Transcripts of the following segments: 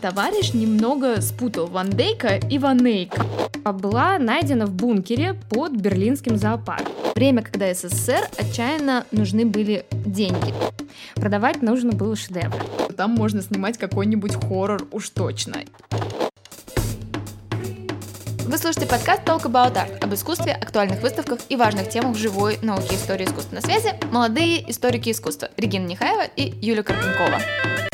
товарищ немного спутал Ван Дейка и Ван Эйк. Была найдена в бункере под берлинским зоопарком. Время, когда СССР отчаянно нужны были деньги. Продавать нужно было шедевр. Там можно снимать какой-нибудь хоррор уж точно. Вы слушаете подкаст Talk About Art об искусстве, актуальных выставках и важных темах живой науки истории искусства. На связи молодые историки искусства Регина Нехаева и Юлия Карпенкова.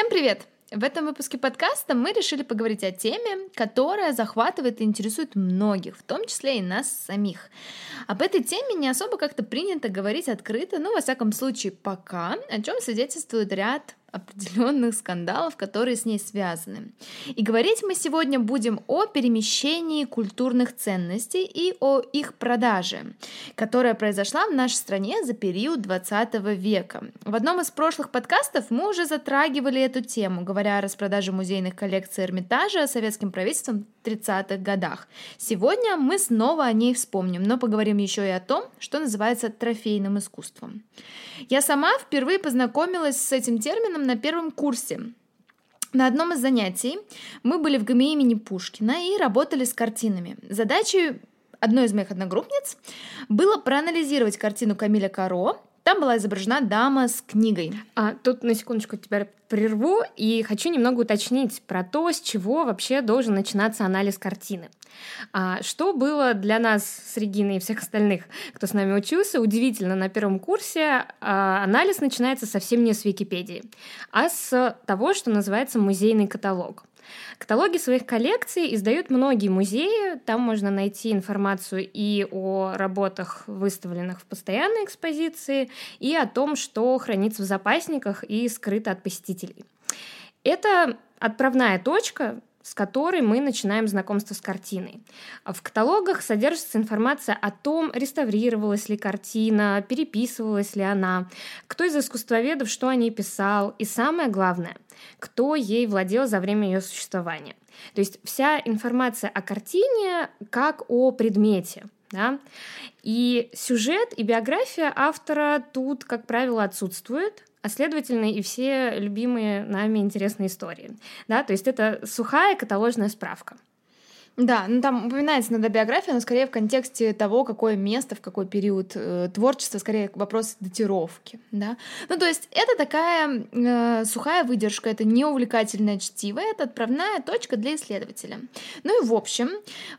Всем привет! В этом выпуске подкаста мы решили поговорить о теме, которая захватывает и интересует многих, в том числе и нас самих. Об этой теме не особо как-то принято говорить открыто, но, во всяком случае, пока, о чем свидетельствует ряд определенных скандалов, которые с ней связаны. И говорить мы сегодня будем о перемещении культурных ценностей и о их продаже, которая произошла в нашей стране за период 20 века. В одном из прошлых подкастов мы уже затрагивали эту тему, говоря о распродаже музейных коллекций Эрмитажа советским правительством в 30-х годах. Сегодня мы снова о ней вспомним, но поговорим еще и о том, что называется трофейным искусством. Я сама впервые познакомилась с этим термином на первом курсе. На одном из занятий мы были в ГМИ имени Пушкина и работали с картинами. Задачей одной из моих одногруппниц было проанализировать картину Камиля Каро там была изображена дама с книгой. А, тут на секундочку тебя прерву и хочу немного уточнить про то, с чего вообще должен начинаться анализ картины. А, что было для нас с Региной и всех остальных, кто с нами учился, удивительно, на первом курсе а, анализ начинается совсем не с Википедии, а с того, что называется музейный каталог. Каталоги своих коллекций издают многие музеи. Там можно найти информацию и о работах, выставленных в постоянной экспозиции, и о том, что хранится в запасниках и скрыто от посетителей. Это отправная точка, с которой мы начинаем знакомство с картиной. В каталогах содержится информация о том, реставрировалась ли картина, переписывалась ли она, кто из искусствоведов что о ней писал, и самое главное, кто ей владел за время ее существования. То есть вся информация о картине как о предмете. Да? И сюжет и биография автора тут, как правило, отсутствуют, а следовательно и все любимые нами интересные истории. Да? То есть это сухая каталожная справка. Да, ну там упоминается иногда биография, но скорее в контексте того, какое место, в какой период э, творчества, скорее вопрос датировки, да. Ну, то есть это такая э, сухая выдержка, это неувлекательное чтиво, это отправная точка для исследователя. Ну и в общем,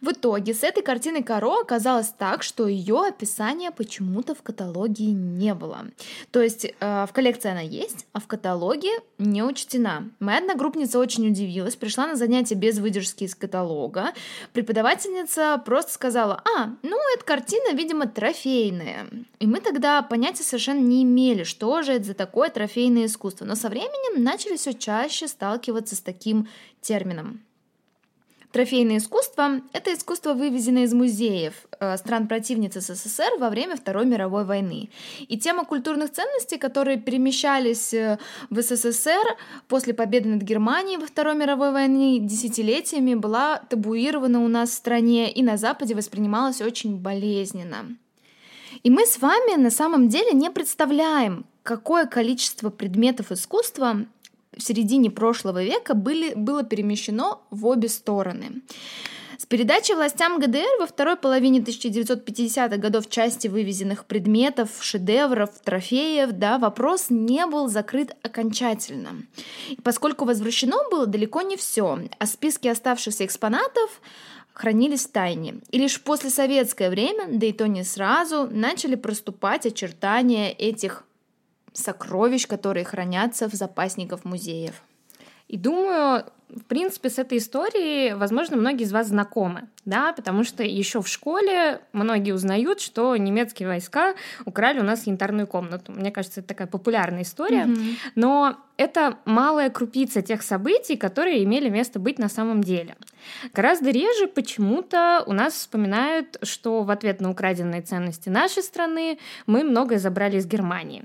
в итоге с этой картиной Каро оказалось так, что ее описание почему-то в каталоге не было. То есть э, в коллекции она есть, а в каталоге не учтена. Моя одногруппница очень удивилась, пришла на занятие без выдержки из каталога, преподавательница просто сказала, а, ну, эта картина, видимо, трофейная. И мы тогда понятия совершенно не имели, что же это за такое трофейное искусство. Но со временем начали все чаще сталкиваться с таким термином. Трофейное искусство – это искусство, вывезенное из музеев э, стран-противниц СССР во время Второй мировой войны. И тема культурных ценностей, которые перемещались э, в СССР после победы над Германией во Второй мировой войне десятилетиями, была табуирована у нас в стране и на Западе воспринималась очень болезненно. И мы с вами на самом деле не представляем, какое количество предметов искусства в середине прошлого века были, было перемещено в обе стороны. С передачи властям ГДР во второй половине 1950-х годов части вывезенных предметов, шедевров, трофеев, да, вопрос не был закрыт окончательно. И поскольку возвращено было далеко не все, а списки оставшихся экспонатов хранились в тайне. И лишь после советское время, да и то не сразу, начали проступать очертания этих сокровищ, которые хранятся в запасниках музеев. И думаю, в принципе, с этой историей, возможно, многие из вас знакомы, да, потому что еще в школе многие узнают, что немецкие войска украли у нас янтарную комнату. Мне кажется, это такая популярная история, mm-hmm. но это малая крупица тех событий, которые имели место быть на самом деле. Гораздо реже почему-то у нас вспоминают, что в ответ на украденные ценности нашей страны мы многое забрали из Германии.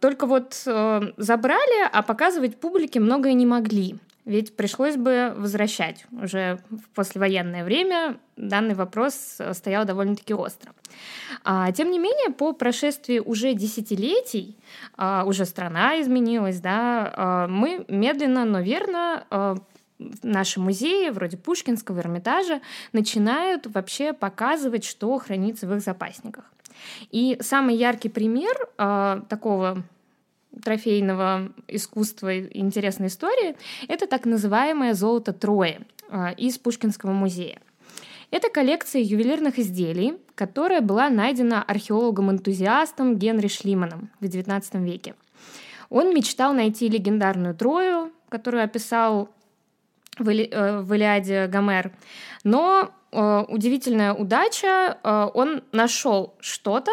Только вот э, забрали, а показывать публике многое не могли. Ведь пришлось бы возвращать. Уже в послевоенное время данный вопрос стоял довольно-таки остро. А, тем не менее, по прошествии уже десятилетий, а, уже страна изменилась, да, а, мы медленно, но верно наши музеи, вроде Пушкинского, Эрмитажа, начинают вообще показывать, что хранится в их запасниках. И самый яркий пример э, такого трофейного искусства и интересной истории — это так называемое «золото Трои» э, из Пушкинского музея. Это коллекция ювелирных изделий, которая была найдена археологом-энтузиастом Генри Шлиманом в XIX веке. Он мечтал найти легендарную Трою, которую описал в, э, Илиаде Гомер. Но э, удивительная удача, э, он нашел что-то,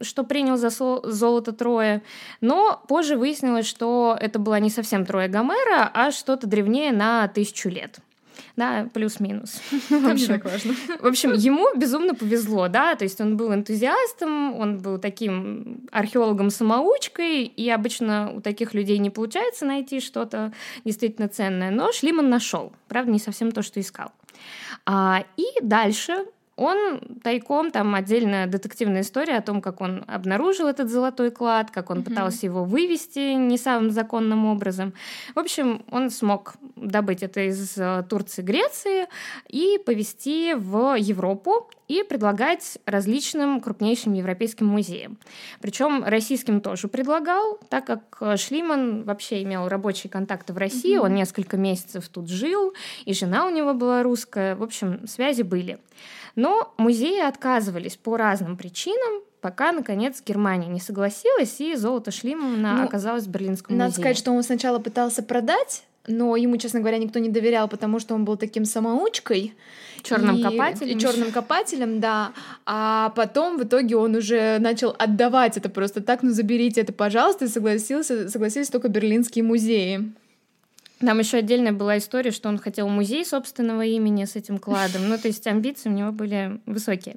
что принял за золото Троя, но позже выяснилось, что это была не совсем Троя Гомера, а что-то древнее на тысячу лет да, плюс-минус. В общем. В общем, ему безумно повезло, да, то есть он был энтузиастом, он был таким археологом-самоучкой, и обычно у таких людей не получается найти что-то действительно ценное, но Шлиман нашел, правда, не совсем то, что искал. А, и дальше он тайком, там отдельная детективная история о том, как он обнаружил этот золотой клад, как он mm-hmm. пытался его вывести не самым законным образом. В общем, он смог добыть это из э, Турции, Греции и повезти в Европу и предлагать различным крупнейшим европейским музеям. Причем российским тоже предлагал, так как э, Шлиман вообще имел рабочие контакты в России, mm-hmm. он несколько месяцев тут жил, и жена у него была русская. В общем, связи были. Но музеи отказывались по разным причинам, пока, наконец, Германия не согласилась, и золото Шлимана ну, оказалось в Берлинском надо музее. Надо сказать, что он сначала пытался продать, но ему, честно говоря, никто не доверял, потому что он был таким самоучкой. Черным и... копателем. Черным копателем, да. А потом в итоге он уже начал отдавать это просто так, ну заберите это, пожалуйста, и согласился, согласились только берлинские музеи. Там еще отдельная была история, что он хотел музей собственного имени с этим кладом. Ну, то есть амбиции у него были высокие.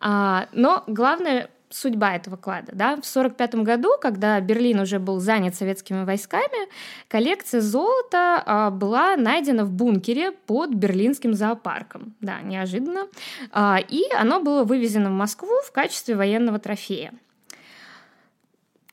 А, но главное судьба этого клада. Да? В 1945 году, когда Берлин уже был занят советскими войсками, коллекция золота а, была найдена в бункере под берлинским зоопарком. Да, неожиданно. А, и оно было вывезено в Москву в качестве военного трофея.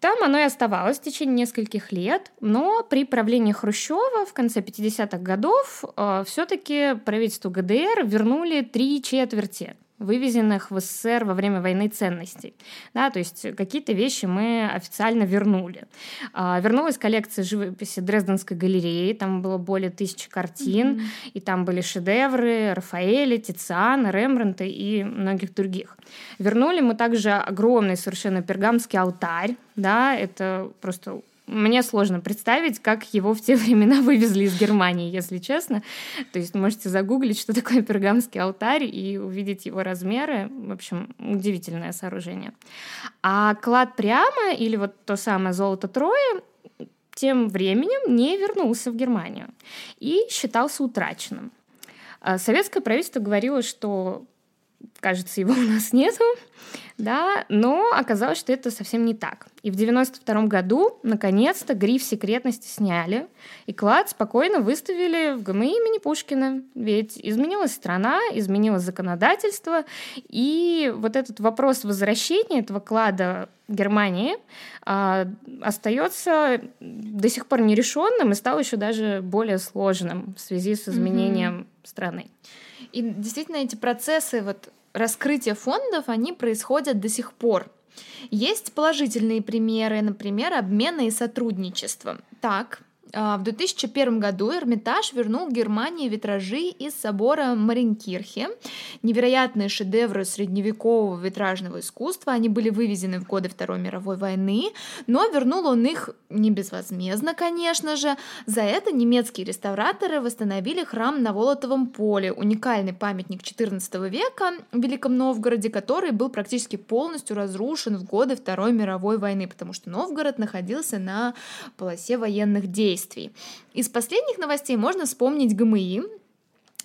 Там оно и оставалось в течение нескольких лет, но при правлении Хрущева в конце 50-х годов э, все-таки правительству ГДР вернули три четверти вывезенных в СССР во время войны ценностей. Да, то есть какие-то вещи мы официально вернули. А, вернулась коллекция живописи Дрезденской галереи, там было более тысячи картин, mm-hmm. и там были шедевры Рафаэля, Тициана, Рембранта и многих других. Вернули мы также огромный совершенно пергамский алтарь, да, это просто мне сложно представить, как его в те времена вывезли из Германии, если честно. То есть можете загуглить, что такое пергамский алтарь, и увидеть его размеры. В общем, удивительное сооружение. А клад прямо, или вот то самое золото Трои, тем временем не вернулся в Германию и считался утраченным. А советское правительство говорило, что кажется, его у нас нету, да, но оказалось, что это совсем не так. И в 92 году, наконец-то, гриф секретности сняли, и клад спокойно выставили в ГМИ имени Пушкина. Ведь изменилась страна, изменилось законодательство, и вот этот вопрос возвращения этого клада Германии а, остается до сих пор нерешенным и стал еще даже более сложным в связи с изменением mm-hmm. страны. И действительно эти процессы вот раскрытия фондов, они происходят до сих пор. Есть положительные примеры, например, обмена и сотрудничества. Так, в 2001 году Эрмитаж вернул Германии витражи из собора Маринкирхе. Невероятные шедевры средневекового витражного искусства. Они были вывезены в годы Второй мировой войны, но вернул он их не безвозмездно, конечно же. За это немецкие реставраторы восстановили храм на Волотовом поле, уникальный памятник XIV века в Великом Новгороде, который был практически полностью разрушен в годы Второй мировой войны, потому что Новгород находился на полосе военных действий действий. Из последних новостей можно вспомнить ГМИ,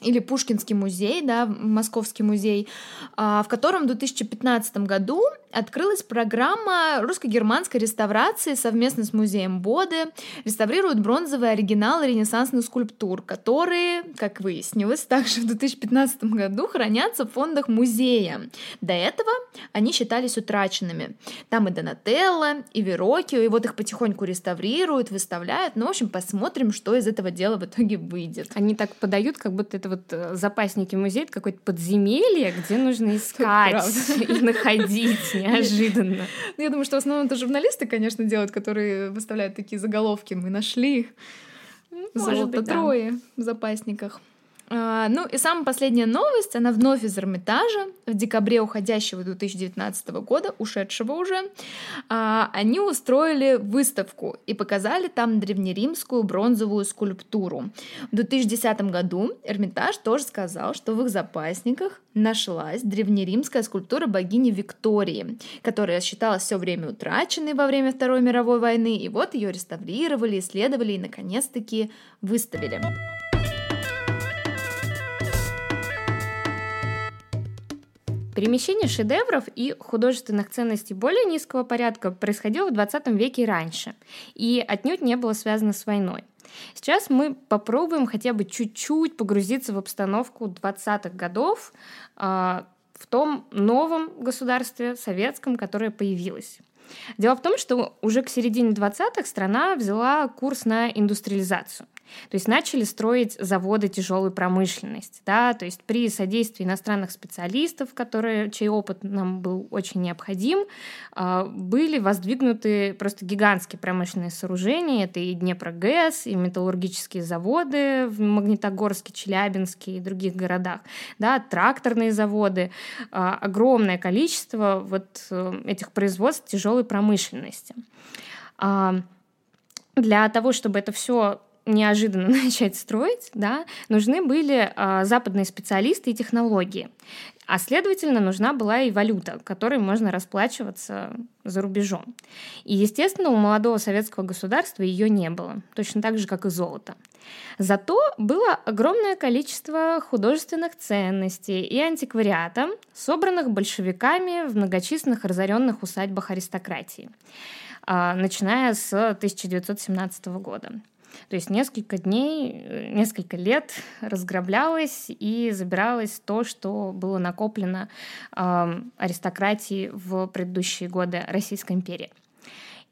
или Пушкинский музей, да, Московский музей, а, в котором в 2015 году открылась программа русско-германской реставрации совместно с музеем Боды. Реставрируют бронзовые оригиналы ренессансных скульптур, которые, как выяснилось, также в 2015 году хранятся в фондах музея. До этого они считались утраченными. Там и Донателло, и Верокио, и вот их потихоньку реставрируют, выставляют. Ну, в общем, посмотрим, что из этого дела в итоге выйдет. Они так подают, как будто это вот э, запасники музея, это какое-то подземелье, где нужно искать и находить неожиданно. Ну, я думаю, что в основном это журналисты, конечно, делают, которые выставляют такие заголовки. Мы нашли золото Трои в запасниках. А, ну и самая последняя новость, она вновь из Эрмитажа, в декабре уходящего 2019 года, ушедшего уже, а, они устроили выставку и показали там древнеримскую бронзовую скульптуру. В 2010 году Эрмитаж тоже сказал, что в их запасниках нашлась древнеримская скульптура богини Виктории, которая считалась все время утраченной во время Второй мировой войны, и вот ее реставрировали, исследовали и наконец-таки выставили. Перемещение шедевров и художественных ценностей более низкого порядка происходило в 20 веке и раньше, и отнюдь не было связано с войной. Сейчас мы попробуем хотя бы чуть-чуть погрузиться в обстановку 20-х годов э, в том новом государстве советском, которое появилось. Дело в том, что уже к середине 20-х страна взяла курс на индустриализацию. То есть начали строить заводы тяжелой промышленности, да, то есть при содействии иностранных специалистов, которые, чей опыт нам был очень необходим, а, были воздвигнуты просто гигантские промышленные сооружения, это и Днепрогэс, и металлургические заводы в Магнитогорске, Челябинске и других городах, да, тракторные заводы, а, огромное количество вот э, этих производств тяжелой промышленности. А, для того, чтобы это все неожиданно начать строить, да, нужны были э, западные специалисты и технологии. А следовательно, нужна была и валюта, которой можно расплачиваться за рубежом. И, естественно, у молодого советского государства ее не было, точно так же, как и золото. Зато было огромное количество художественных ценностей и антиквариата, собранных большевиками в многочисленных разоренных усадьбах аристократии, начиная с 1917 года. То есть несколько дней, э, несколько лет разграблялось и забиралось то, что было накоплено э, аристократией в предыдущие годы Российской империи.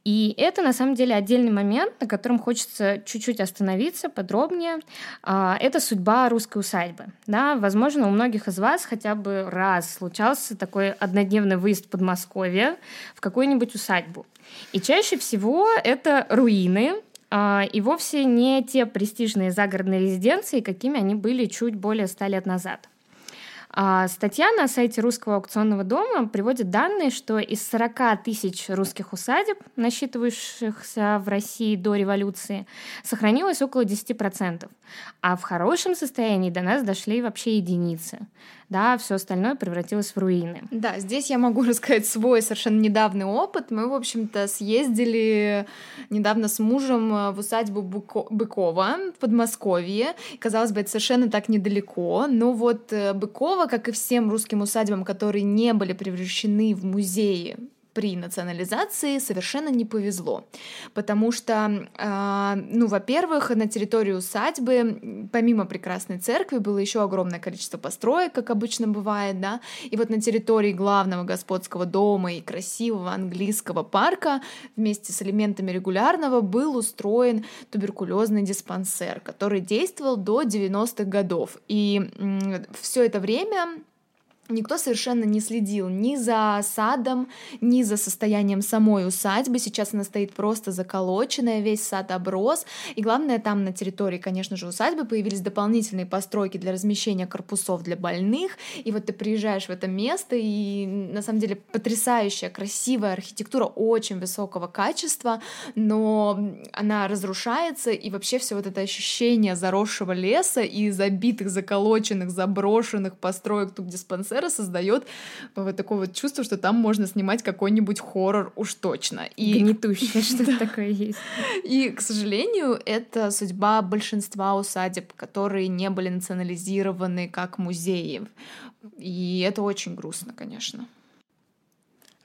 И это на самом деле отдельный момент, на котором хочется чуть-чуть остановиться подробнее. А, это судьба русской усадьбы. Да, возможно, у многих из вас хотя бы раз случался такой однодневный выезд в Подмосковье в какую-нибудь усадьбу. И чаще всего это руины, и вовсе не те престижные загородные резиденции, какими они были чуть более ста лет назад. А, статья на сайте Русского аукционного дома приводит данные, что из 40 тысяч русских усадеб, насчитывающихся в России до революции, сохранилось около 10%, а в хорошем состоянии до нас дошли вообще единицы да, все остальное превратилось в руины. Да, здесь я могу рассказать свой совершенно недавний опыт. Мы, в общем-то, съездили недавно с мужем э, в усадьбу Быко... Быкова в Подмосковье. Казалось бы, это совершенно так недалеко, но вот э, Быкова, как и всем русским усадьбам, которые не были превращены в музеи при национализации совершенно не повезло, потому что, э, ну, во-первых, на территории усадьбы, помимо прекрасной церкви, было еще огромное количество построек, как обычно бывает, да, и вот на территории главного господского дома и красивого английского парка вместе с элементами регулярного был устроен туберкулезный диспансер, который действовал до 90-х годов, и все это время Никто совершенно не следил ни за садом, ни за состоянием самой усадьбы. Сейчас она стоит просто заколоченная, весь сад оброс. И главное, там на территории, конечно же, усадьбы появились дополнительные постройки для размещения корпусов для больных. И вот ты приезжаешь в это место, и на самом деле потрясающая, красивая архитектура очень высокого качества, но она разрушается, и вообще все вот это ощущение заросшего леса и забитых, заколоченных, заброшенных построек тут диспансера атмосфера создает вот такое вот чувство, что там можно снимать какой-нибудь хоррор уж точно. И... Гнетущее что-то такое есть. И, к сожалению, это судьба большинства усадеб, которые не были национализированы как музеи. И это очень грустно, конечно.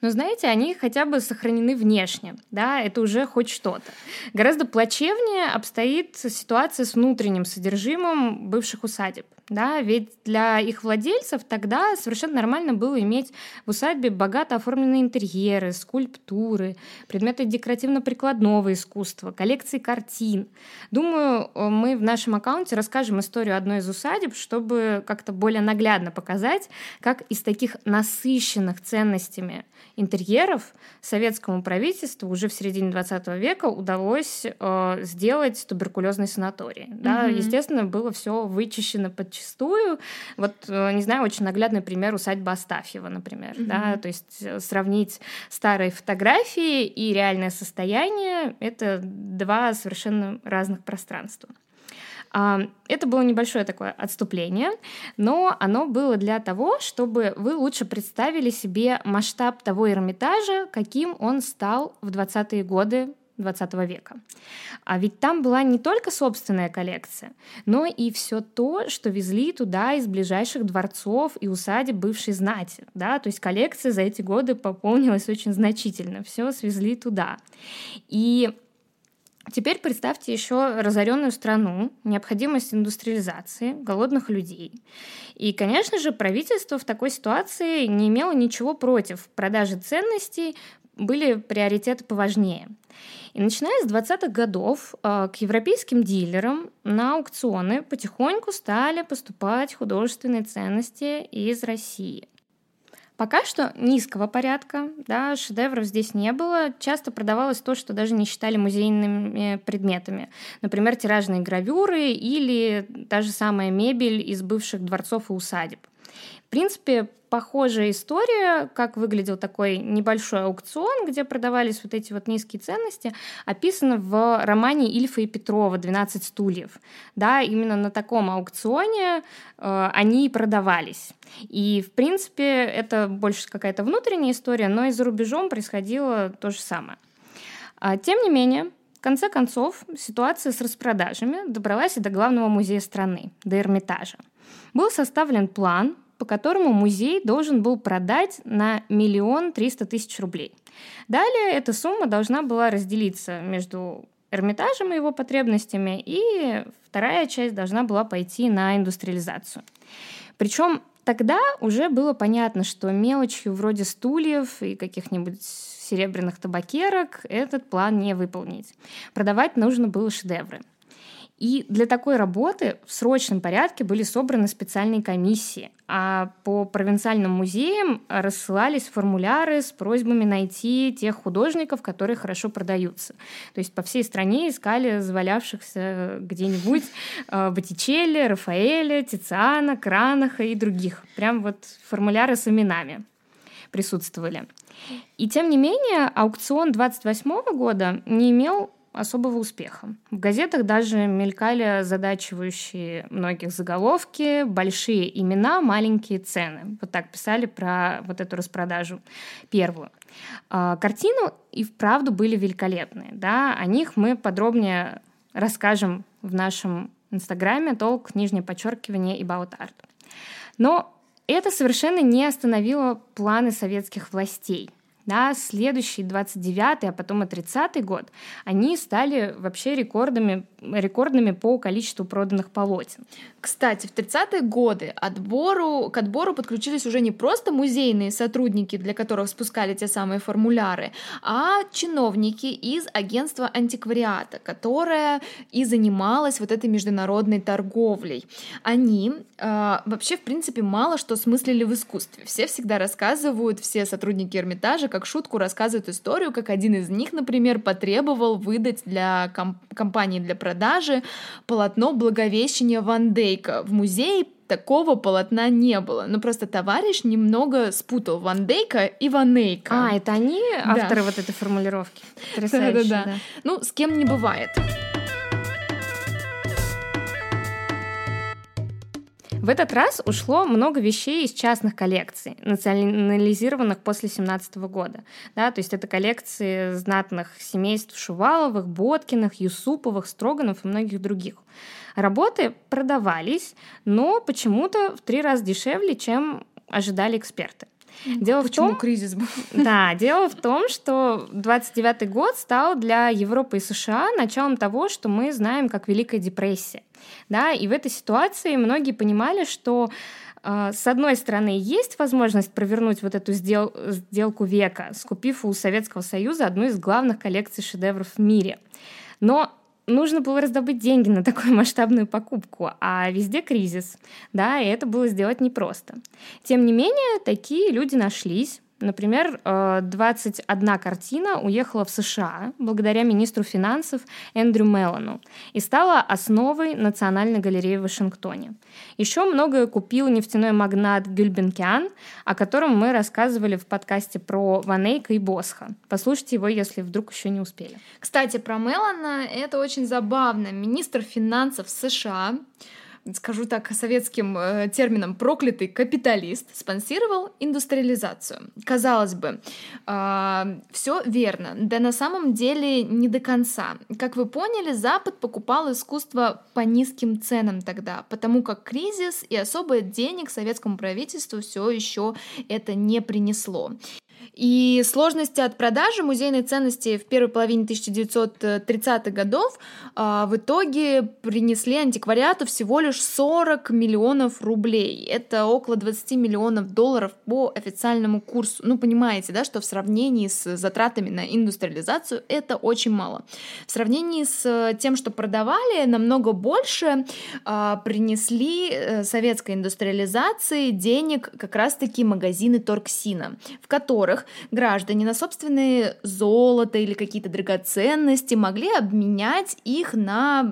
Но знаете, они хотя бы сохранены внешне, да, это уже хоть что-то. Гораздо плачевнее обстоит ситуация с внутренним содержимым бывших усадеб, да, ведь для их владельцев тогда совершенно нормально было иметь в усадьбе богато оформленные интерьеры, скульптуры, предметы декоративно-прикладного искусства, коллекции картин. Думаю, мы в нашем аккаунте расскажем историю одной из усадеб, чтобы как-то более наглядно показать, как из таких насыщенных ценностями интерьеров советскому правительству уже в середине 20 века удалось э, сделать туберкулезный санаторий. Mm-hmm. Да, естественно, было все вычищено подчистую. Вот, э, не знаю, очень наглядный пример усадьба Астафьева, например. Mm-hmm. Да, то есть э, сравнить старые фотографии и реальное состояние — это два совершенно разных пространства. Это было небольшое такое отступление, но оно было для того, чтобы вы лучше представили себе масштаб того Эрмитажа, каким он стал в 20-е годы 20 века. А ведь там была не только собственная коллекция, но и все то, что везли туда из ближайших дворцов и усадеб бывшей знати. Да? То есть коллекция за эти годы пополнилась очень значительно. Все свезли туда. И Теперь представьте еще разоренную страну, необходимость индустриализации, голодных людей. И, конечно же, правительство в такой ситуации не имело ничего против продажи ценностей, были приоритеты поважнее. И начиная с 20-х годов э, к европейским дилерам на аукционы потихоньку стали поступать художественные ценности из России. Пока что низкого порядка, да, шедевров здесь не было. Часто продавалось то, что даже не считали музейными предметами. Например, тиражные гравюры или та же самая мебель из бывших дворцов и усадеб. Принципе, похожая история, как выглядел такой небольшой аукцион, где продавались вот эти вот низкие ценности, описана в романе Ильфа и Петрова «12 стульев». Да, именно на таком аукционе э, они и продавались. И, в принципе, это больше какая-то внутренняя история, но и за рубежом происходило то же самое. А, тем не менее, в конце концов, ситуация с распродажами добралась и до главного музея страны, до Эрмитажа. Был составлен план, по которому музей должен был продать на миллион триста тысяч рублей. Далее эта сумма должна была разделиться между Эрмитажем и его потребностями, и вторая часть должна была пойти на индустриализацию. Причем тогда уже было понятно, что мелочью вроде стульев и каких-нибудь серебряных табакерок этот план не выполнить. Продавать нужно было шедевры – и для такой работы в срочном порядке были собраны специальные комиссии, а по провинциальным музеям рассылались формуляры с просьбами найти тех художников, которые хорошо продаются. То есть по всей стране искали завалявшихся где-нибудь э, Боттичелли, Рафаэля, Тициана, Кранаха и других. Прям вот формуляры с именами присутствовали. И тем не менее, аукцион 28 года не имел особого успеха. В газетах даже мелькали задачивающие многих заголовки, большие имена, маленькие цены. Вот так писали про вот эту распродажу первую. А, картины и вправду были великолепные. Да? О них мы подробнее расскажем в нашем инстаграме толк, нижнее подчеркивание и Art. Но это совершенно не остановило планы советских властей – на следующий 29 а потом и 30 год они стали вообще рекордами, рекордными по количеству проданных полотен. Кстати, в 30-е годы отбору, к отбору подключились уже не просто музейные сотрудники, для которых спускали те самые формуляры, а чиновники из агентства антиквариата, которое и занималось вот этой международной торговлей. Они э, вообще, в принципе, мало что смыслили в искусстве. Все всегда рассказывают, все сотрудники Эрмитажа, как шутку рассказывают историю, как один из них, например, потребовал выдать для комп- компании для продажи полотно Благовещения Ван Дейка. В музее такого полотна не было. Но просто товарищ немного спутал Ван Дейка и Ванейка. А, это они авторы да. вот этой формулировки? Да-да-да. Да. Ну, с кем не бывает. В этот раз ушло много вещей из частных коллекций, национализированных после 17 года. Да, то есть это коллекции знатных семейств Шуваловых, Боткиных, Юсуповых, Строганов и многих других. Работы продавались, но почему-то в три раза дешевле, чем ожидали эксперты. Дело Почему в том, кризис был? Да, дело в том, что 29 год стал для Европы и США началом того, что мы знаем как Великая депрессия. Да, и в этой ситуации многие понимали, что э, с одной стороны, есть возможность провернуть вот эту сдел сделку века, скупив у Советского Союза одну из главных коллекций шедевров в мире. Но нужно было раздобыть деньги на такую масштабную покупку, а везде кризис, да, и это было сделать непросто. Тем не менее, такие люди нашлись, Например, 21 э, картина уехала в США благодаря министру финансов Эндрю Меллону и стала основой Национальной галереи в Вашингтоне. Еще многое купил нефтяной магнат Гюльбенкиан, о котором мы рассказывали в подкасте про Ванейка и Босха. Послушайте его, если вдруг еще не успели. Кстати, про Меллона это очень забавно. Министр финансов США скажу так советским э, термином, проклятый капиталист спонсировал индустриализацию. Казалось бы, э, все верно, да на самом деле не до конца. Как вы поняли, Запад покупал искусство по низким ценам тогда, потому как кризис и особо денег советскому правительству все еще это не принесло. И сложности от продажи музейной ценности в первой половине 1930-х годов а, в итоге принесли антиквариату всего лишь 40 миллионов рублей. Это около 20 миллионов долларов по официальному курсу. Ну, понимаете, да, что в сравнении с затратами на индустриализацию это очень мало. В сравнении с тем, что продавали, намного больше а, принесли э, советской индустриализации денег как раз-таки магазины Торксина, в которых которых граждане на собственные золото или какие-то драгоценности могли обменять их на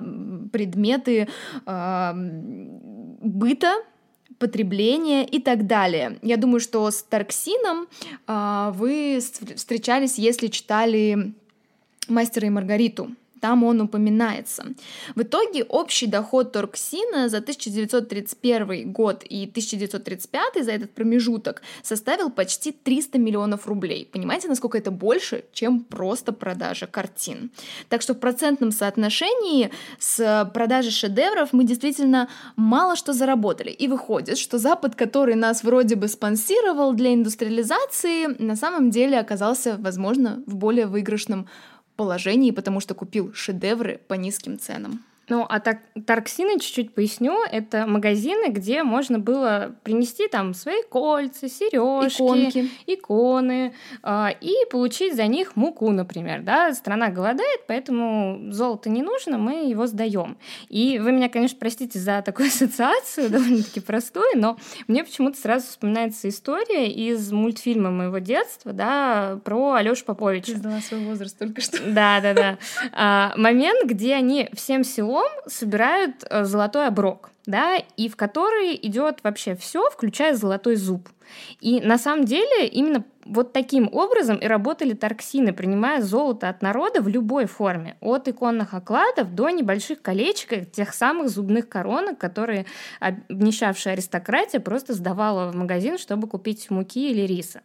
предметы э, быта, потребления и так далее. Я думаю, что с Тарксином э, вы встречались, если читали «Мастера и Маргариту» там он упоминается. В итоге общий доход Торксина за 1931 год и 1935 за этот промежуток составил почти 300 миллионов рублей. Понимаете, насколько это больше, чем просто продажа картин? Так что в процентном соотношении с продажей шедевров мы действительно мало что заработали. И выходит, что Запад, который нас вроде бы спонсировал для индустриализации, на самом деле оказался, возможно, в более выигрышном потому что купил шедевры по низким ценам. Ну, а так, Тарксины, чуть-чуть поясню, это магазины, где можно было принести там свои кольца, сережки, Иконки. иконы, э, и получить за них муку, например, да, страна голодает, поэтому золото не нужно, мы его сдаем. И вы меня, конечно, простите за такую ассоциацию, довольно-таки простую, но мне почему-то сразу вспоминается история из мультфильма моего детства, да, про Алёшу Поповича. Ты сдала свой возраст только что. Да, да, да. А, момент, где они всем селом потом собирают э, золотой оброк, да, и в который идет вообще все, включая золотой зуб. И на самом деле именно вот таким образом и работали торксины, принимая золото от народа в любой форме, от иконных окладов до небольших колечек, тех самых зубных коронок, которые обнищавшая аристократия просто сдавала в магазин, чтобы купить муки или риса.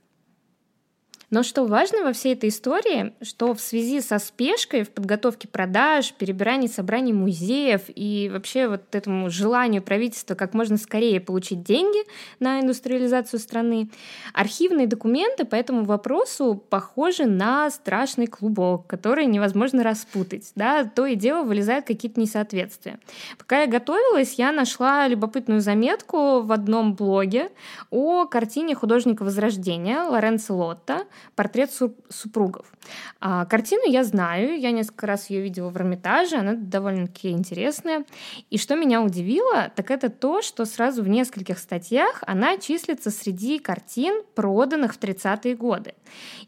Но что важно во всей этой истории, что в связи со спешкой в подготовке продаж, перебирании собраний музеев и вообще вот этому желанию правительства как можно скорее получить деньги на индустриализацию страны, архивные документы по этому вопросу похожи на страшный клубок, который невозможно распутать. Да? То и дело вылезают какие-то несоответствия. Пока я готовилась, я нашла любопытную заметку в одном блоге о картине художника Возрождения Лоренцо Лотта портрет супругов. А, картину я знаю, я несколько раз ее видела в Эрмитаже, она довольно-таки интересная. И что меня удивило, так это то, что сразу в нескольких статьях она числится среди картин, проданных в 30-е годы.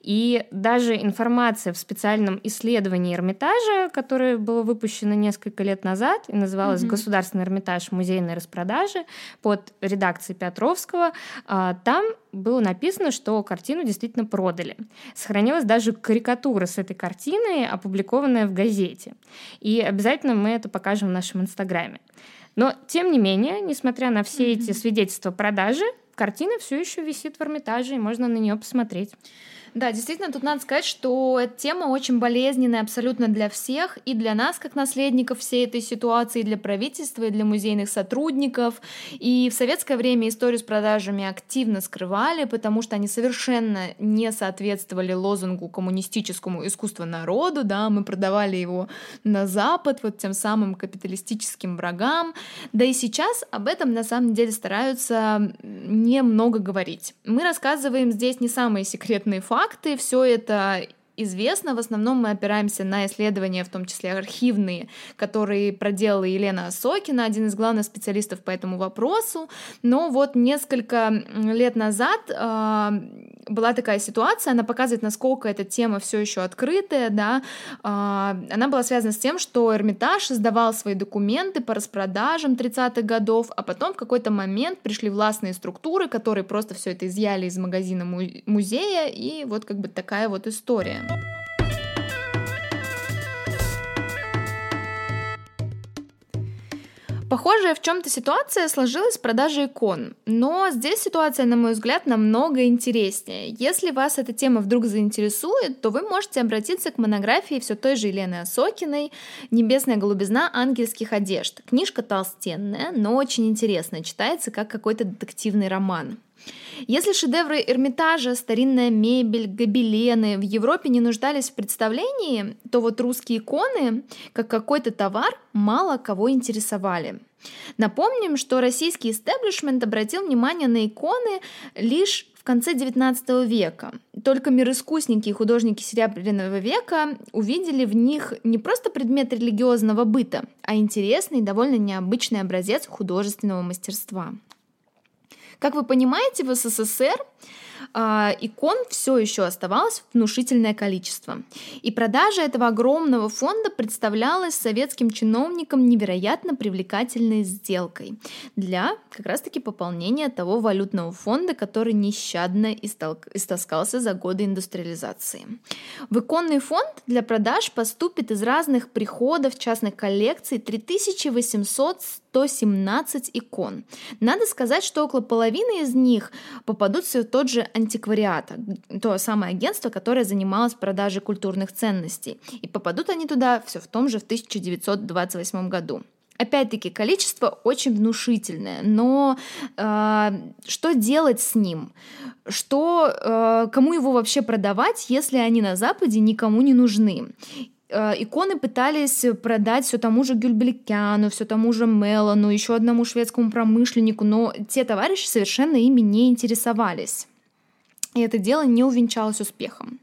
И даже информация в специальном исследовании Эрмитажа, которое было выпущено несколько лет назад и называлось mm-hmm. «Государственный Эрмитаж музейной распродажи» под редакцией Петровского, а, там было написано, что картину действительно продали. Сохранилась даже карикатура с этой картиной, опубликованная в газете. И обязательно мы это покажем в нашем инстаграме. Но, тем не менее, несмотря на все эти свидетельства продажи, картина все еще висит в Эрмитаже, и можно на нее посмотреть. Да, действительно, тут надо сказать, что эта тема очень болезненная абсолютно для всех, и для нас, как наследников всей этой ситуации, и для правительства, и для музейных сотрудников. И в советское время историю с продажами активно скрывали, потому что они совершенно не соответствовали лозунгу коммунистическому искусству народу, да, мы продавали его на Запад, вот тем самым капиталистическим врагам. Да и сейчас об этом на самом деле стараются немного говорить. Мы рассказываем здесь не самые секретные факты, факты, все это известно. В основном мы опираемся на исследования, в том числе архивные, которые проделала Елена Сокина, один из главных специалистов по этому вопросу. Но вот несколько лет назад э, была такая ситуация, она показывает, насколько эта тема все еще открытая, да. Э, она была связана с тем, что Эрмитаж сдавал свои документы по распродажам 30-х годов, а потом в какой-то момент пришли властные структуры, которые просто все это изъяли из магазина музея, и вот как бы такая вот история. Похожая в чем-то ситуация сложилась с продажей икон, но здесь ситуация, на мой взгляд, намного интереснее. Если вас эта тема вдруг заинтересует, то вы можете обратиться к монографии все той же Елены Осокиной «Небесная голубизна ангельских одежд». Книжка толстенная, но очень интересная, читается как какой-то детективный роман. Если шедевры Эрмитажа, старинная мебель, гобелены в Европе не нуждались в представлении, то вот русские иконы, как какой-то товар, мало кого интересовали. Напомним, что российский истеблишмент обратил внимание на иконы лишь в конце XIX века. Только мироискусники и художники Серебряного века увидели в них не просто предмет религиозного быта, а интересный и довольно необычный образец художественного мастерства. Как вы понимаете, в СССР э, икон все еще оставалось внушительное количество. И продажа этого огромного фонда представлялась советским чиновникам невероятно привлекательной сделкой для как раз-таки пополнения того валютного фонда, который нещадно истаскался за годы индустриализации. В иконный фонд для продаж поступит из разных приходов частных коллекций 3800 117 икон. Надо сказать, что около половины из них попадут в тот же антиквариат, то самое агентство, которое занималось продажей культурных ценностей. И попадут они туда все в том же в 1928 году. Опять-таки, количество очень внушительное, но э, что делать с ним? Что, э, кому его вообще продавать, если они на Западе никому не нужны? Э, иконы пытались продать все тому же Гюльбликяну, все тому же Мелану, еще одному шведскому промышленнику, но те товарищи совершенно ими не интересовались. И это дело не увенчалось успехом.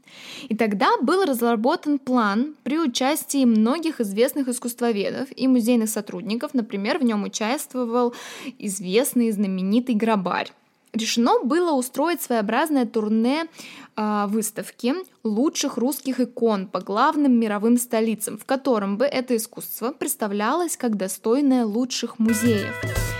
И тогда был разработан план при участии многих известных искусствоведов и музейных сотрудников. Например, в нем участвовал известный знаменитый грабарь решено было устроить своеобразное турне э, выставки лучших русских икон по главным мировым столицам, в котором бы это искусство представлялось как достойное лучших музеев.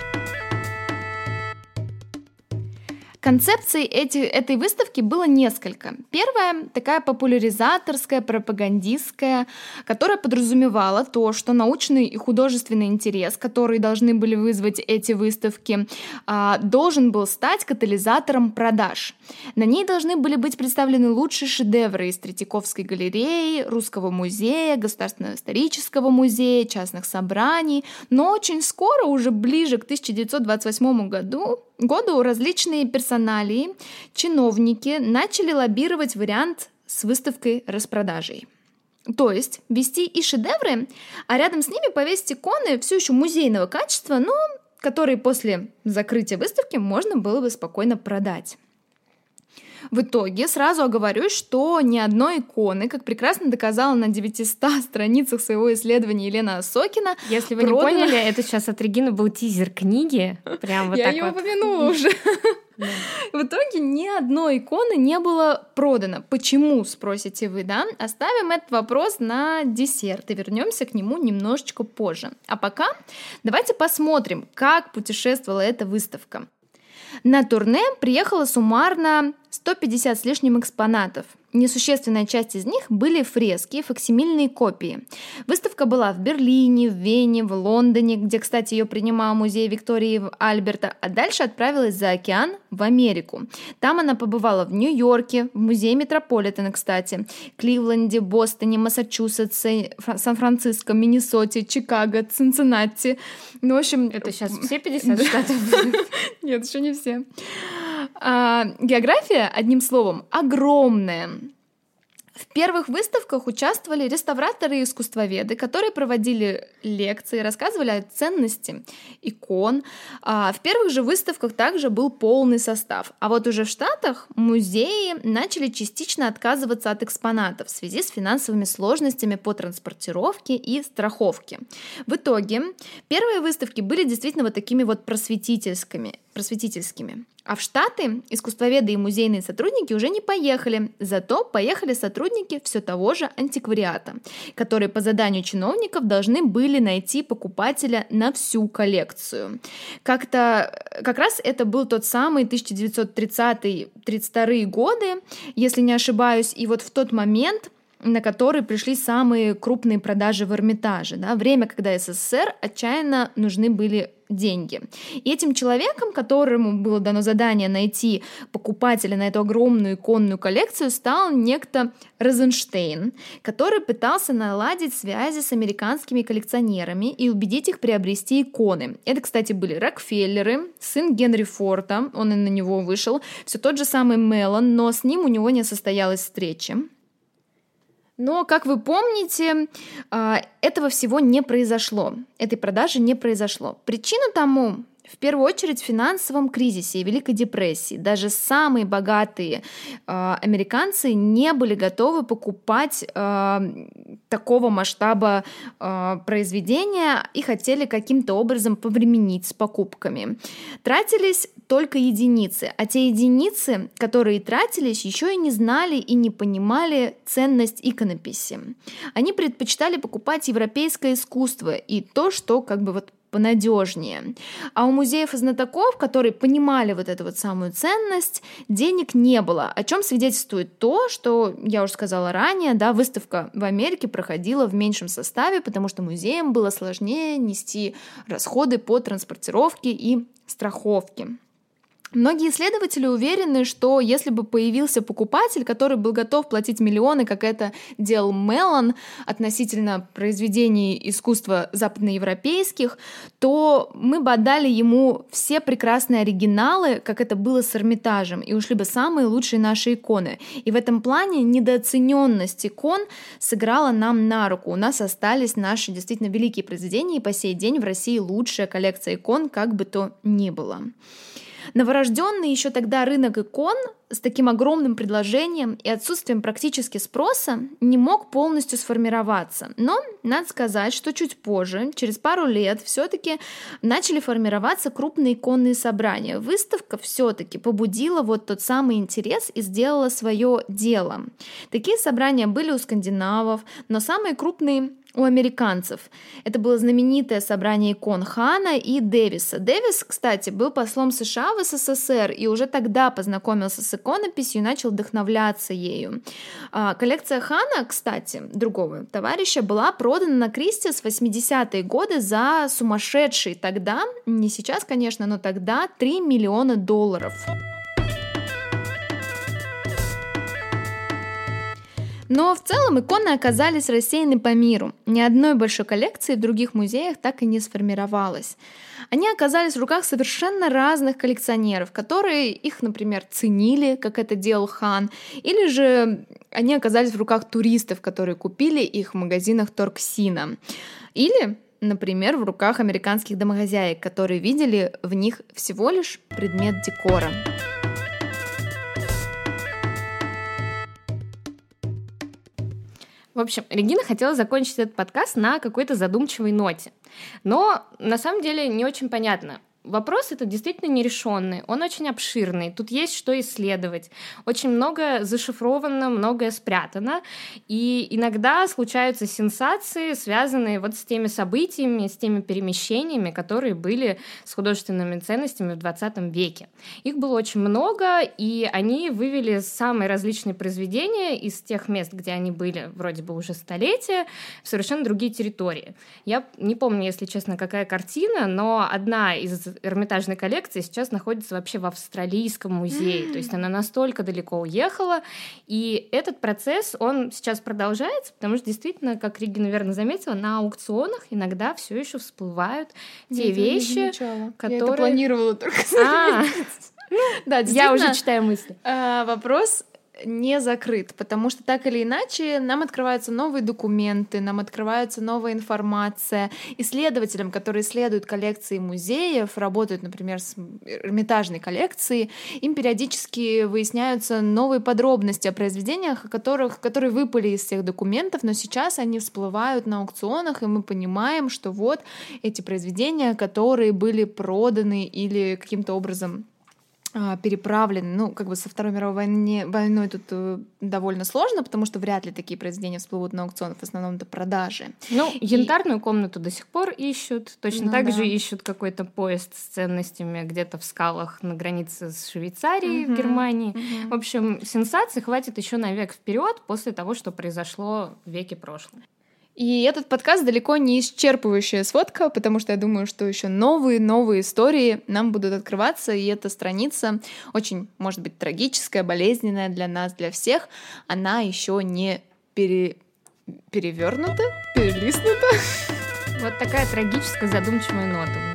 Концепций эти, этой выставки было несколько. Первая такая популяризаторская, пропагандистская, которая подразумевала то, что научный и художественный интерес, которые должны были вызвать эти выставки, а, должен был стать катализатором продаж. На ней должны были быть представлены лучшие шедевры из Третьяковской галереи, Русского музея, Государственного исторического музея, частных собраний. Но очень скоро, уже ближе к 1928 году, году различные персоналии, чиновники начали лоббировать вариант с выставкой распродажей. То есть вести и шедевры, а рядом с ними повесить иконы все еще музейного качества, но которые после закрытия выставки можно было бы спокойно продать. В итоге сразу оговорюсь, что ни одной иконы, как прекрасно доказала на 900 страницах своего исследования Елена Сокина. Если вы продано... не поняли, это сейчас от Регины был тизер книги. Прям вот Я так ее вот. упомянула уже. В итоге ни одной иконы не было продано. Почему, спросите вы, да? Оставим этот вопрос на десерт и вернемся к нему немножечко позже. А пока давайте посмотрим, как путешествовала эта выставка. На турне приехало суммарно 150 с лишним экспонатов. Несущественная часть из них были фрески, факсимильные копии. Выставка была в Берлине, в Вене, в Лондоне, где, кстати, ее принимал музей Виктории Альберта, а дальше отправилась за океан в Америку. Там она побывала в Нью-Йорке, в музее Метрополитена, кстати, Кливленде, Бостоне, Массачусетсе, Сан-Франциско, Миннесоте, Чикаго, Цинциннати. Ну, в общем... Это сейчас все 50 штатов? Нет, еще не все. А, география, одним словом, огромная. В первых выставках участвовали реставраторы и искусствоведы, которые проводили лекции, рассказывали о ценности икон. А в первых же выставках также был полный состав. А вот уже в Штатах музеи начали частично отказываться от экспонатов в связи с финансовыми сложностями по транспортировке и страховке. В итоге первые выставки были действительно вот такими вот просветительскими. Просветительскими. А в Штаты искусствоведы и музейные сотрудники уже не поехали, зато поехали сотрудники все того же антиквариата, которые по заданию чиновников должны были найти покупателя на всю коллекцию. Как-то как раз это был тот самый 1930-32 годы, если не ошибаюсь, и вот в тот момент на который пришли самые крупные продажи в Эрмитаже. Да, время, когда СССР отчаянно нужны были деньги. И этим человеком, которому было дано задание найти покупателя на эту огромную иконную коллекцию, стал некто Розенштейн, который пытался наладить связи с американскими коллекционерами и убедить их приобрести иконы. Это, кстати, были Рокфеллеры, сын Генри Форта, он и на него вышел, все тот же самый Меллон, но с ним у него не состоялась встречи. Но, как вы помните, а, этого всего не произошло, этой продажи не произошло. Причина тому в первую очередь в финансовом кризисе и Великой депрессии. Даже самые богатые э, американцы не были готовы покупать э, такого масштаба э, произведения и хотели каким-то образом повременить с покупками. Тратились только единицы, а те единицы, которые тратились, еще и не знали и не понимали ценность иконописи. Они предпочитали покупать европейское искусство и то, что как бы вот понадежнее. А у музеев и знатоков, которые понимали вот эту вот самую ценность, денег не было, о чем свидетельствует то, что, я уже сказала ранее, да, выставка в Америке проходила в меньшем составе, потому что музеям было сложнее нести расходы по транспортировке и страховке. Многие исследователи уверены, что если бы появился покупатель, который был готов платить миллионы, как это делал Меллон относительно произведений искусства западноевропейских, то мы бы отдали ему все прекрасные оригиналы, как это было с Эрмитажем, и ушли бы самые лучшие наши иконы. И в этом плане недооцененность икон сыграла нам на руку. У нас остались наши действительно великие произведения, и по сей день в России лучшая коллекция икон, как бы то ни было. Новорожденный еще тогда рынок икон с таким огромным предложением и отсутствием практически спроса не мог полностью сформироваться. Но надо сказать, что чуть позже, через пару лет, все-таки начали формироваться крупные иконные собрания. Выставка все-таки побудила вот тот самый интерес и сделала свое дело. Такие собрания были у скандинавов, но самые крупные у американцев. Это было знаменитое собрание икон Хана и Дэвиса. Дэвис, кстати, был послом США в СССР и уже тогда познакомился с иконописью и начал вдохновляться ею. А, коллекция Хана, кстати, другого товарища, была продана на Кристис в 80-е годы за сумасшедшие тогда, не сейчас, конечно, но тогда 3 миллиона долларов. Но в целом иконы оказались рассеяны по миру. Ни одной большой коллекции в других музеях так и не сформировалось. Они оказались в руках совершенно разных коллекционеров, которые их, например, ценили, как это делал Хан, или же они оказались в руках туристов, которые купили их в магазинах Торксина. Или например, в руках американских домохозяек, которые видели в них всего лишь предмет декора. В общем, Регина хотела закончить этот подкаст на какой-то задумчивой ноте. Но на самом деле не очень понятно, вопрос это действительно нерешенный, он очень обширный, тут есть что исследовать, очень много зашифровано, многое спрятано, и иногда случаются сенсации, связанные вот с теми событиями, с теми перемещениями, которые были с художественными ценностями в 20 веке. Их было очень много, и они вывели самые различные произведения из тех мест, где они были вроде бы уже столетия, в совершенно другие территории. Я не помню, если честно, какая картина, но одна из Эрмитажной коллекции сейчас находится вообще в Австралийском музее. То есть она настолько далеко уехала. И этот процесс, он сейчас продолжается, потому что действительно, как Риги, наверное, заметила, на аукционах иногда все еще всплывают те Нет, вещи, которые... Я это планировала только а, да, я уже читаю мысли. А, вопрос не закрыт, потому что так или иначе нам открываются новые документы, нам открывается новая информация. Исследователям, которые исследуют коллекции музеев, работают, например, с Эрмитажной коллекцией, им периодически выясняются новые подробности о произведениях, о которых, которые выпали из всех документов, но сейчас они всплывают на аукционах, и мы понимаем, что вот эти произведения, которые были проданы или каким-то образом переправлены. Ну, как бы со Второй мировой войны, войной тут э, довольно сложно, потому что вряд ли такие произведения всплывут на аукционах, в основном это продажи. Ну, и... янтарную комнату до сих пор ищут, точно ну, так да. же ищут какой-то поезд с ценностями где-то в скалах на границе с Швейцарией угу, в Германии. Угу. В общем, сенсаций хватит еще на век вперед после того, что произошло в веке прошлом. И этот подкаст далеко не исчерпывающая сводка, потому что я думаю, что еще новые-новые истории нам будут открываться, и эта страница очень, может быть, трагическая, болезненная для нас, для всех, она еще не пере... перевернута, перелистнута. Вот такая трагическая задумчивая нота